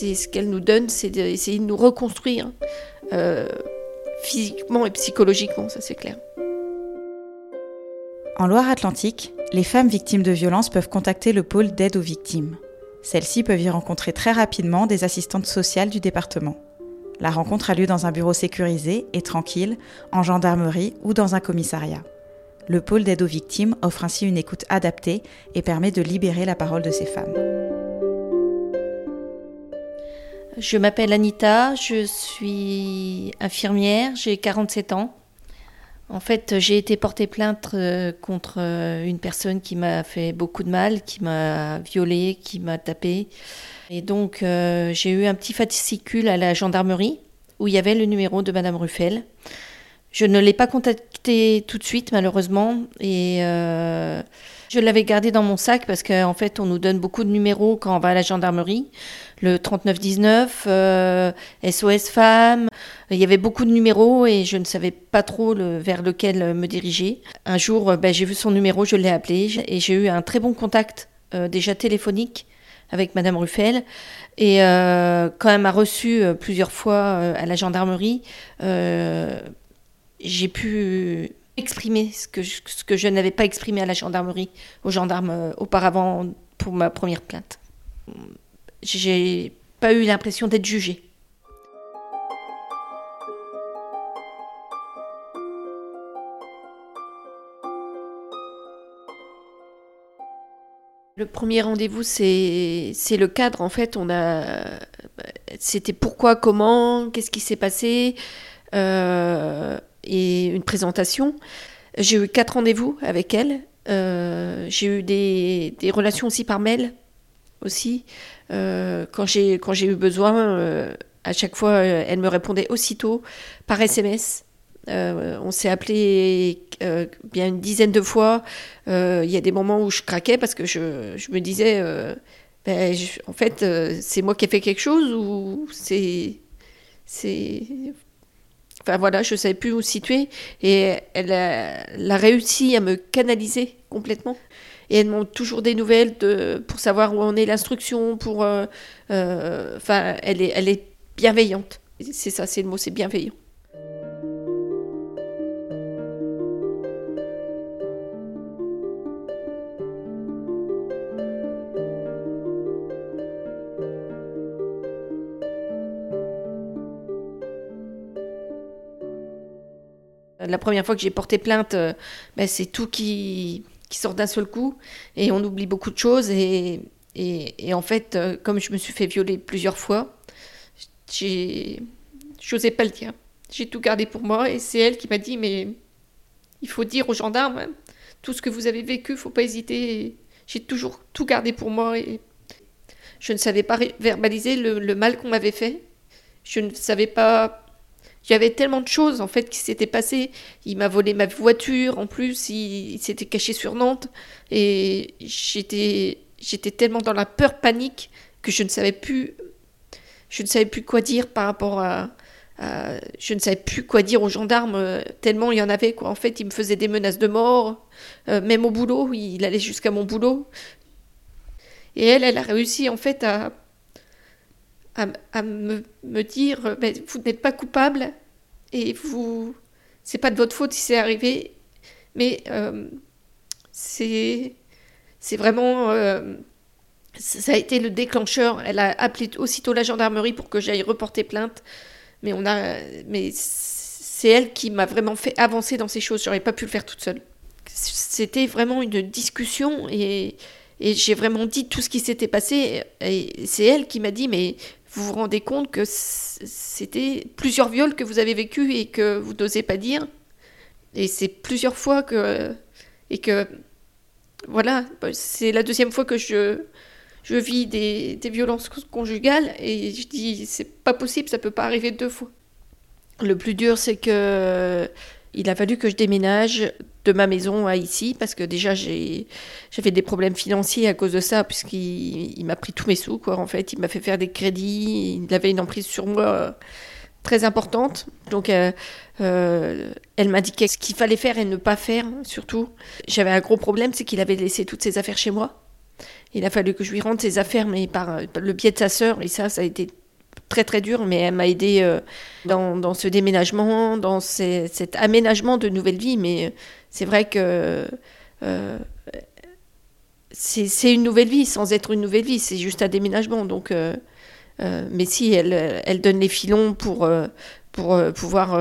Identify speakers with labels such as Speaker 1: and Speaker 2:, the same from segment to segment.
Speaker 1: ce qu'elle nous donne, c'est d'essayer de nous reconstruire euh, physiquement et psychologiquement, ça c'est clair.
Speaker 2: En Loire-Atlantique, les femmes victimes de violences peuvent contacter le pôle d'aide aux victimes. Celles-ci peuvent y rencontrer très rapidement des assistantes sociales du département. La rencontre a lieu dans un bureau sécurisé et tranquille, en gendarmerie ou dans un commissariat. Le pôle d'aide aux victimes offre ainsi une écoute adaptée et permet de libérer la parole de ces femmes.
Speaker 1: Je m'appelle Anita, je suis infirmière, j'ai 47 ans. En fait, j'ai été portée plainte euh, contre euh, une personne qui m'a fait beaucoup de mal, qui m'a violée, qui m'a tapé. Et donc, euh, j'ai eu un petit fascicule à la gendarmerie où il y avait le numéro de Madame Ruffel. Je ne l'ai pas contacté tout de suite, malheureusement, et je l'avais gardé dans mon sac parce qu'en fait, on nous donne beaucoup de numéros quand on va à la gendarmerie le 3919, euh, SOS Femmes. Il y avait beaucoup de numéros et je ne savais pas trop vers lequel me diriger. Un jour, euh, ben, j'ai vu son numéro, je l'ai appelé et j'ai eu un très bon contact euh, déjà téléphonique avec Madame Ruffel. Et quand elle m'a reçu plusieurs fois à la gendarmerie, j'ai pu exprimer ce que je, n'avais pas exprimé à la gendarmerie, aux gendarmes auparavant pour ma première plainte j'ai pas eu l'impression d'être jugée. Le premier rendez-vous, c'est le cadre. En fait, on a. C'était pourquoi, comment, qu'est-ce qui s'est passé, euh, et une présentation. J'ai eu quatre rendez-vous avec elle. Euh, j'ai eu des, relations aussi par mail aussi. Euh, quand j'ai eu besoin, euh, à chaque fois, euh, elle me répondait aussitôt par SMS. on s'est appelé bien une dizaine de fois. Il y a des moments où je craquais parce que je, je me disais, ben, en fait, c'est moi qui ai fait quelque chose ou c'est Enfin voilà, je ne savais plus où situer. Et elle a, réussi à me canaliser complètement et elle demande toujours des nouvelles pour savoir où en est l'instruction. Pour, euh, euh, enfin, elle est, elle est bienveillante. C'est ça, c'est le mot, c'est bienveillant. La première fois que j'ai porté plainte, euh, ben, c'est tout qui, sort d'un seul coup et on oublie beaucoup de choses. Et, en fait, euh, comme je me suis fait violer plusieurs fois, j'osais pas le dire. J'ai tout gardé pour moi et c'est elle qui m'a dit mais il faut dire aux gendarmes hein, tout ce que vous avez vécu, faut pas hésiter. J'ai toujours tout gardé pour moi et je ne savais pas verbaliser le mal qu'on m'avait fait. Je ne savais pas il y avait tellement de choses en fait qui s'étaient passées. Il m'a volé ma voiture en plus, il, s'était caché sur Nantes et j'étais j'étais tellement dans la peur panique que je ne savais plus je ne savais plus quoi dire par rapport à, je ne savais plus quoi dire aux gendarmes euh, tellement il y en avait quoi. En fait, il me faisait des menaces de mort, euh, même au boulot, il allait jusqu'à mon boulot. Et elle, elle a réussi en fait à à, me, dire ben, vous n'êtes pas coupable et vous c'est pas de votre faute si c'est arrivé mais euh, c'est c'est vraiment euh, ça a été le déclencheur elle a appelé aussitôt la gendarmerie pour que j'aille reporter plainte mais on a mais c'est elle qui m'a vraiment fait avancer dans ces choses j'aurais pas pu le faire toute seule c'était vraiment une discussion et et j'ai vraiment dit tout ce qui s'était passé. Et c'est elle qui m'a dit, mais vous vous rendez compte que c'était plusieurs viols que vous avez vécus et que vous n'osez pas dire. Et c'est plusieurs fois que. Et que. Voilà, c'est la deuxième fois que je, je vis des, des violences conjugales et je dis c'est pas possible, ça peut pas arriver deux fois. Le plus dur, c'est que il a fallu que je déménage de ma maison à ici parce que déjà j'avais des problèmes financiers à cause de ça puisqu'il m'a pris tous mes sous quoi en fait. Il m'a fait faire des crédits. Il avait une emprise sur moi euh, très importante. Donc euh, euh, elle m'indiquait ce qu'il fallait faire et ne pas faire surtout. J'avais un gros problème c'est qu'il avait laissé toutes ses affaires chez moi. Il a fallu que je lui rende ses affaires, mais par, le biais de sa sœur. Et ça, ça a été très très dur, mais elle m'a aidé euh, dans, ce déménagement, dans cet aménagement de nouvelle vie. Mais c'est vrai que euh, c'est une nouvelle vie sans être une nouvelle vie, c'est juste un déménagement. Donc, euh, mais si, elle, elle donne les filons pour, pour pouvoir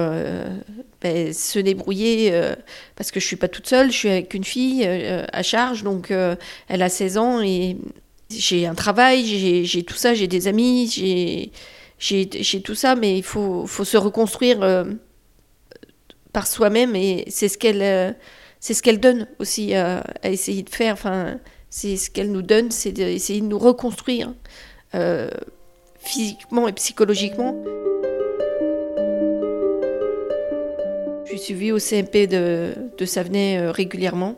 Speaker 1: ben, se débrouiller parce que je suis pas toute seule, je suis avec une fille à charge, donc elle a 16 ans et j'ai un travail, j'ai tout ça, j'ai des amis, j'ai tout ça, mais il faut, se reconstruire euh, par soi-même et c'est ce qu'elle euh, ce qu'elle donne aussi à essayer de faire. Enfin, c'est ce qu'elle nous donne, c'est d'essayer de nous reconstruire euh, physiquement et psychologiquement. Je suis suivie au CMP de, de Savenay régulièrement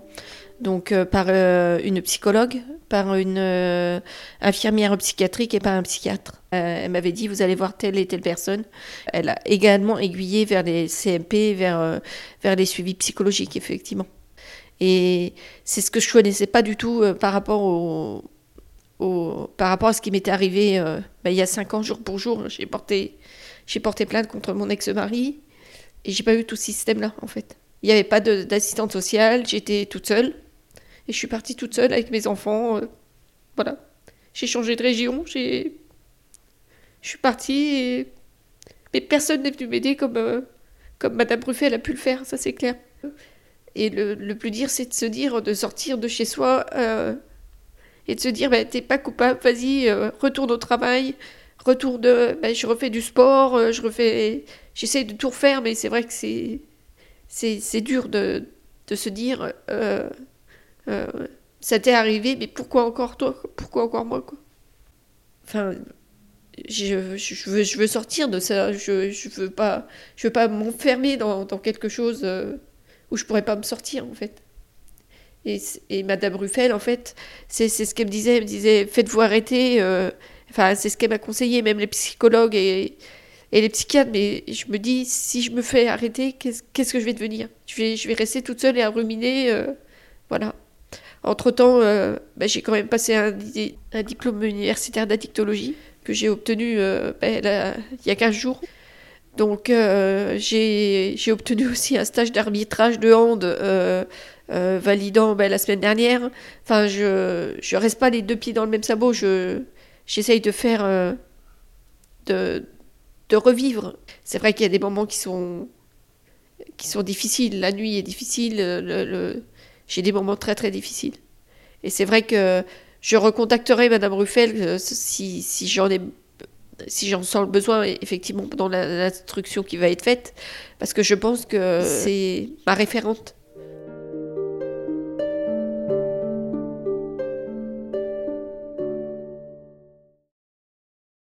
Speaker 1: donc euh, par euh, une psychologue, par une euh, infirmière psychiatrique et par un psychiatre. elle m'avait dit vous allez voir telle et telle personne. Elle a également aiguillé vers les CMP, vers, vers les suivis psychologiques, effectivement. Et c'est ce que je connaissais pas du tout par rapport au, par rapport à ce qui m'était arrivé bah, il y a cinq ans, jour pour jour. J'ai porté, j'ai porté plainte contre mon ex-mari et j'ai pas eu tout ce système-là, en fait. Il n'y avait pas d'assistante sociale, j'étais toute seule. Et je suis partie toute seule avec mes enfants. Euh, voilà. J'ai changé de région. J'ai. Je suis partie. Mais personne n'est venu m'aider comme, euh, comme Madame Ruffet a pu le faire, ça c'est clair. Et le, le plus dur, c'est de se dire, de sortir de chez soi euh, et de se dire, bah, t'es pas coupable, vas-y, retourne au travail, retourne, bah, je refais du sport, je refais, j'essaie de tout refaire, mais c'est vrai que c'est, c'est, dur de, de se dire, euh, ça t'est arrivé, mais pourquoi encore toi Pourquoi encore moi Enfin, je, veux, sortir de ça. Je, je veux pas, je veux pas m'enfermer dans, quelque chose euh, où je pourrais pas me sortir en fait. Et, Madame Ruffel, en fait, c'est ce qu'elle me disait. Elle me disait faites-vous arrêter. Euh, enfin, c'est ce qu'elle m'a conseillé, même les psychologues et, les psychiatres. Mais je me dis si je me fais arrêter, qu'est-ce que je vais devenir? Je vais, je vais rester toute seule et à ruminer. voilà. Entre-temps, euh, bah, j'ai quand même passé un, diplôme universitaire d'addictologie que j'ai obtenu euh, bah, il y a 15 jours. Donc euh, j'ai obtenu aussi un stage d'arbitrage de hand validant bah, la semaine dernière. Enfin, je ne reste pas les deux pieds dans le même sabot. J'essaye de faire... de, revivre. C'est vrai qu'il y a des moments qui sont, qui sont difficiles. La nuit est difficile, le j'ai des moments très très difficiles. Et c'est vrai que je recontacterai Madame Ruffel euh, si, si j'en ai si j'en sens le besoin, effectivement, dans l'instruction qui va être faite, parce que je pense que c'est ma référente